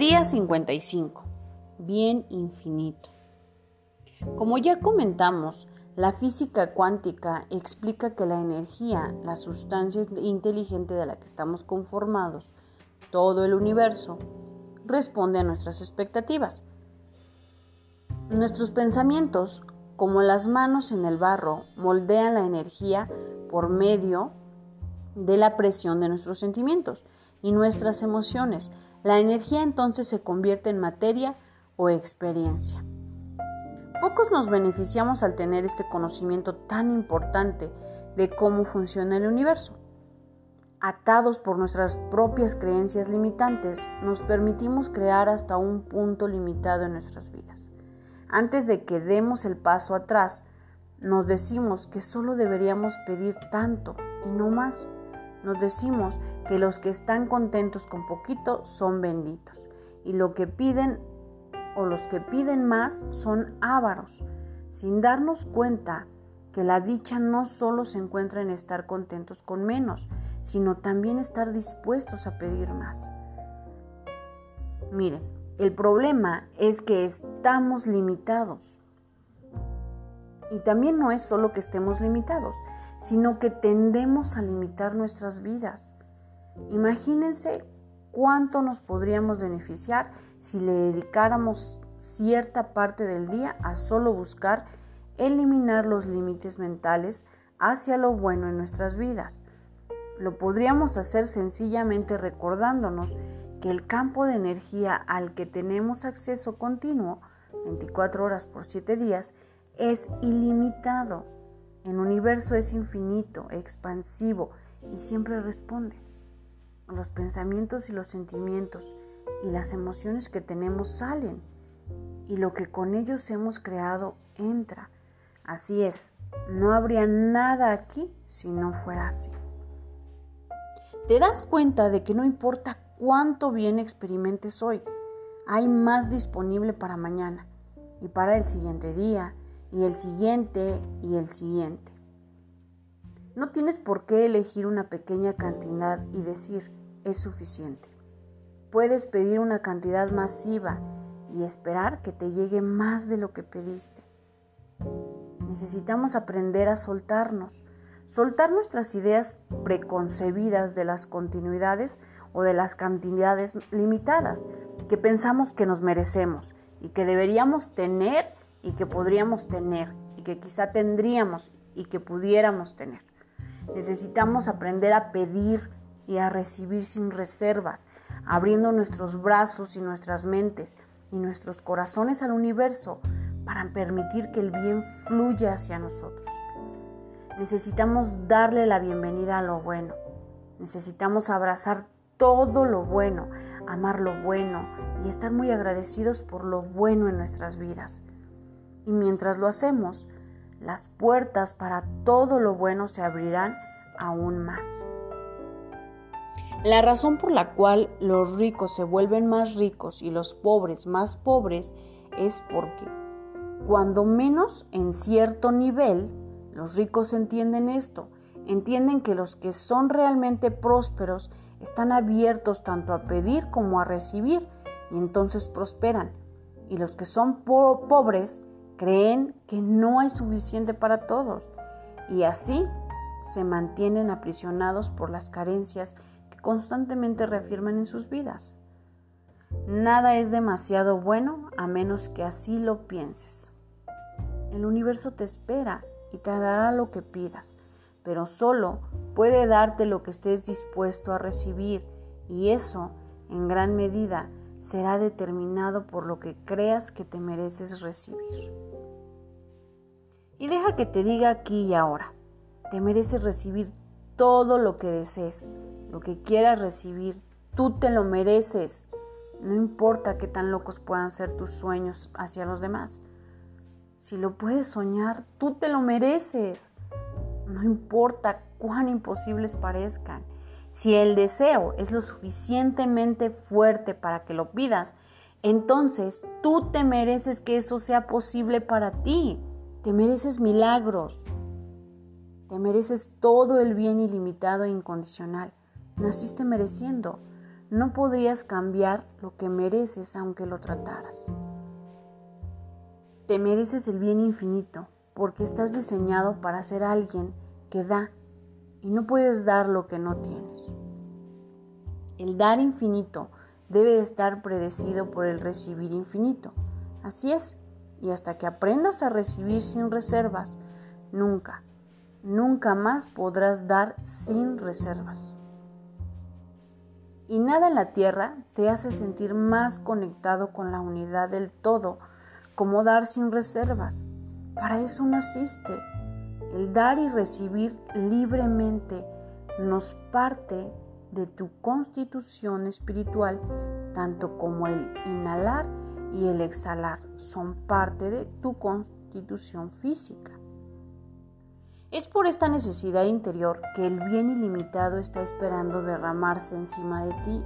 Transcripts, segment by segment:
Día 55. Bien infinito. Como ya comentamos, la física cuántica explica que la energía, la sustancia inteligente de la que estamos conformados, todo el universo, responde a nuestras expectativas. Nuestros pensamientos, como las manos en el barro, moldean la energía por medio de la presión de nuestros sentimientos y nuestras emociones. La energía entonces se convierte en materia o experiencia. Pocos nos beneficiamos al tener este conocimiento tan importante de cómo funciona el universo. Atados por nuestras propias creencias limitantes, nos permitimos crear hasta un punto limitado en nuestras vidas. Antes de que demos el paso atrás, nos decimos que solo deberíamos pedir tanto y no más. Nos decimos que los que están contentos con poquito son benditos y lo que piden o los que piden más son ávaros, sin darnos cuenta que la dicha no solo se encuentra en estar contentos con menos, sino también estar dispuestos a pedir más. Miren, el problema es que estamos limitados. Y también no es solo que estemos limitados, sino que tendemos a limitar nuestras vidas. Imagínense cuánto nos podríamos beneficiar si le dedicáramos cierta parte del día a solo buscar eliminar los límites mentales hacia lo bueno en nuestras vidas. Lo podríamos hacer sencillamente recordándonos que el campo de energía al que tenemos acceso continuo, 24 horas por 7 días, es ilimitado. El universo es infinito, expansivo y siempre responde. Los pensamientos y los sentimientos y las emociones que tenemos salen y lo que con ellos hemos creado entra. Así es, no habría nada aquí si no fuera así. Te das cuenta de que no importa cuánto bien experimentes hoy, hay más disponible para mañana y para el siguiente día y el siguiente y el siguiente. No tienes por qué elegir una pequeña cantidad y decir es suficiente. Puedes pedir una cantidad masiva y esperar que te llegue más de lo que pediste. Necesitamos aprender a soltarnos, soltar nuestras ideas preconcebidas de las continuidades o de las cantidades limitadas que pensamos que nos merecemos y que deberíamos tener y que podríamos tener y que quizá tendríamos y que pudiéramos tener. Necesitamos aprender a pedir y a recibir sin reservas, abriendo nuestros brazos y nuestras mentes y nuestros corazones al universo para permitir que el bien fluya hacia nosotros. Necesitamos darle la bienvenida a lo bueno. Necesitamos abrazar todo lo bueno, amar lo bueno y estar muy agradecidos por lo bueno en nuestras vidas. Y mientras lo hacemos, las puertas para todo lo bueno se abrirán aún más. La razón por la cual los ricos se vuelven más ricos y los pobres más pobres es porque cuando menos en cierto nivel, los ricos entienden esto, entienden que los que son realmente prósperos están abiertos tanto a pedir como a recibir y entonces prosperan. Y los que son pobres creen que no hay suficiente para todos y así se mantienen aprisionados por las carencias constantemente reafirman en sus vidas. Nada es demasiado bueno a menos que así lo pienses. El universo te espera y te dará lo que pidas, pero solo puede darte lo que estés dispuesto a recibir y eso, en gran medida, será determinado por lo que creas que te mereces recibir. Y deja que te diga aquí y ahora, te mereces recibir todo lo que desees, lo que quieras recibir, tú te lo mereces. No importa qué tan locos puedan ser tus sueños hacia los demás. Si lo puedes soñar, tú te lo mereces. No importa cuán imposibles parezcan. Si el deseo es lo suficientemente fuerte para que lo pidas, entonces tú te mereces que eso sea posible para ti. Te mereces milagros. Te mereces todo el bien ilimitado e incondicional. Naciste mereciendo. no podrías cambiar lo que mereces aunque lo trataras. Te mereces el bien infinito porque estás diseñado para ser alguien que da y no puedes dar lo que no tienes. El dar infinito debe estar predecido por el recibir infinito. Así es, y hasta que aprendas a recibir sin reservas, nunca, nunca más podrás dar sin reservas. Y nada en la tierra te hace sentir más conectado con la unidad del todo como dar sin reservas. Para eso naciste. El dar y recibir libremente nos parte de tu constitución espiritual, tanto como el inhalar y el exhalar son parte de tu constitución física. Es por esta necesidad interior que el bien ilimitado está esperando derramarse encima de ti.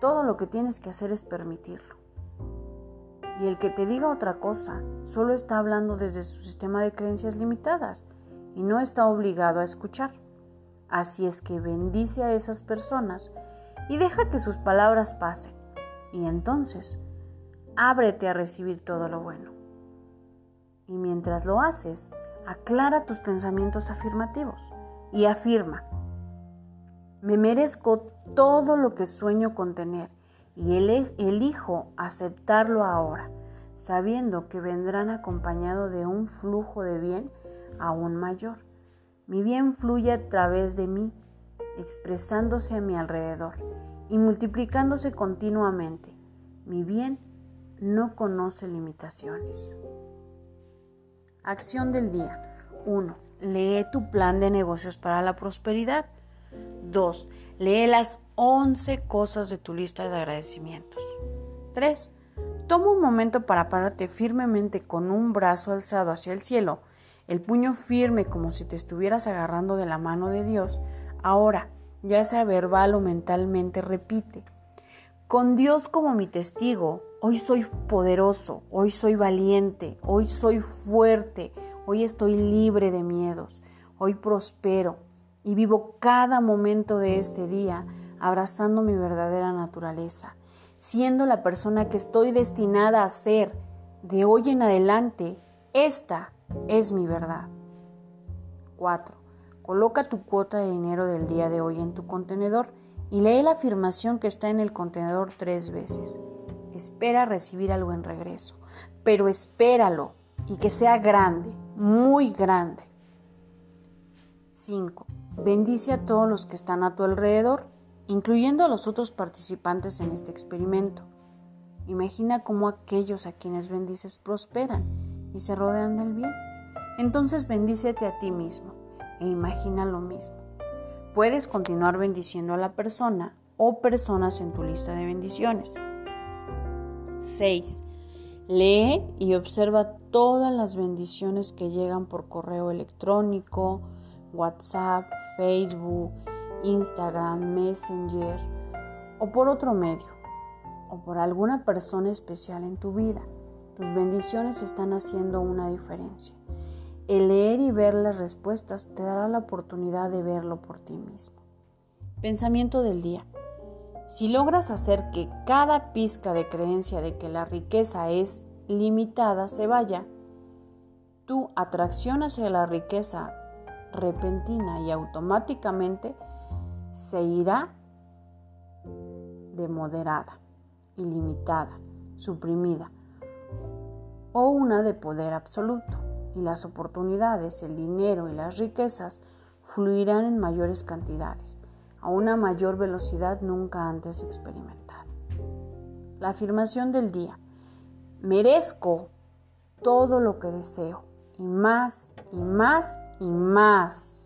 Todo lo que tienes que hacer es permitirlo. Y el que te diga otra cosa solo está hablando desde su sistema de creencias limitadas y no está obligado a escuchar. Así es que bendice a esas personas y deja que sus palabras pasen. Y entonces, ábrete a recibir todo lo bueno. Y mientras lo haces, aclara tus pensamientos afirmativos y afirma, me merezco todo lo que sueño con tener y elijo aceptarlo ahora, sabiendo que vendrán acompañado de un flujo de bien aún mayor. Mi bien fluye a través de mí, expresándose a mi alrededor y multiplicándose continuamente. Mi bien no conoce limitaciones. Acción del día. 1. Lee tu plan de negocios para la prosperidad. 2. Lee las 11 cosas de tu lista de agradecimientos. 3. Toma un momento para pararte firmemente con un brazo alzado hacia el cielo, el puño firme como si te estuvieras agarrando de la mano de Dios. Ahora, ya sea verbal o mentalmente, repite. Con Dios como mi testigo, Hoy soy poderoso, hoy soy valiente, hoy soy fuerte, hoy estoy libre de miedos, hoy prospero y vivo cada momento de este día abrazando mi verdadera naturaleza, siendo la persona que estoy destinada a ser de hoy en adelante. Esta es mi verdad. 4. Coloca tu cuota de dinero del día de hoy en tu contenedor y lee la afirmación que está en el contenedor tres veces. Espera recibir algo en regreso, pero espéralo y que sea grande, muy grande. 5. Bendice a todos los que están a tu alrededor, incluyendo a los otros participantes en este experimento. Imagina cómo aquellos a quienes bendices prosperan y se rodean del bien. Entonces bendícete a ti mismo e imagina lo mismo. Puedes continuar bendiciendo a la persona o personas en tu lista de bendiciones. 6. Lee y observa todas las bendiciones que llegan por correo electrónico, WhatsApp, Facebook, Instagram, Messenger o por otro medio o por alguna persona especial en tu vida. Tus bendiciones están haciendo una diferencia. El leer y ver las respuestas te dará la oportunidad de verlo por ti mismo. Pensamiento del día. Si logras hacer que cada pizca de creencia de que la riqueza es limitada se vaya, tu atracción hacia la riqueza repentina y automáticamente se irá de moderada, ilimitada, suprimida, o una de poder absoluto, y las oportunidades, el dinero y las riquezas fluirán en mayores cantidades a una mayor velocidad nunca antes experimentada. La afirmación del día. Merezco todo lo que deseo y más y más y más.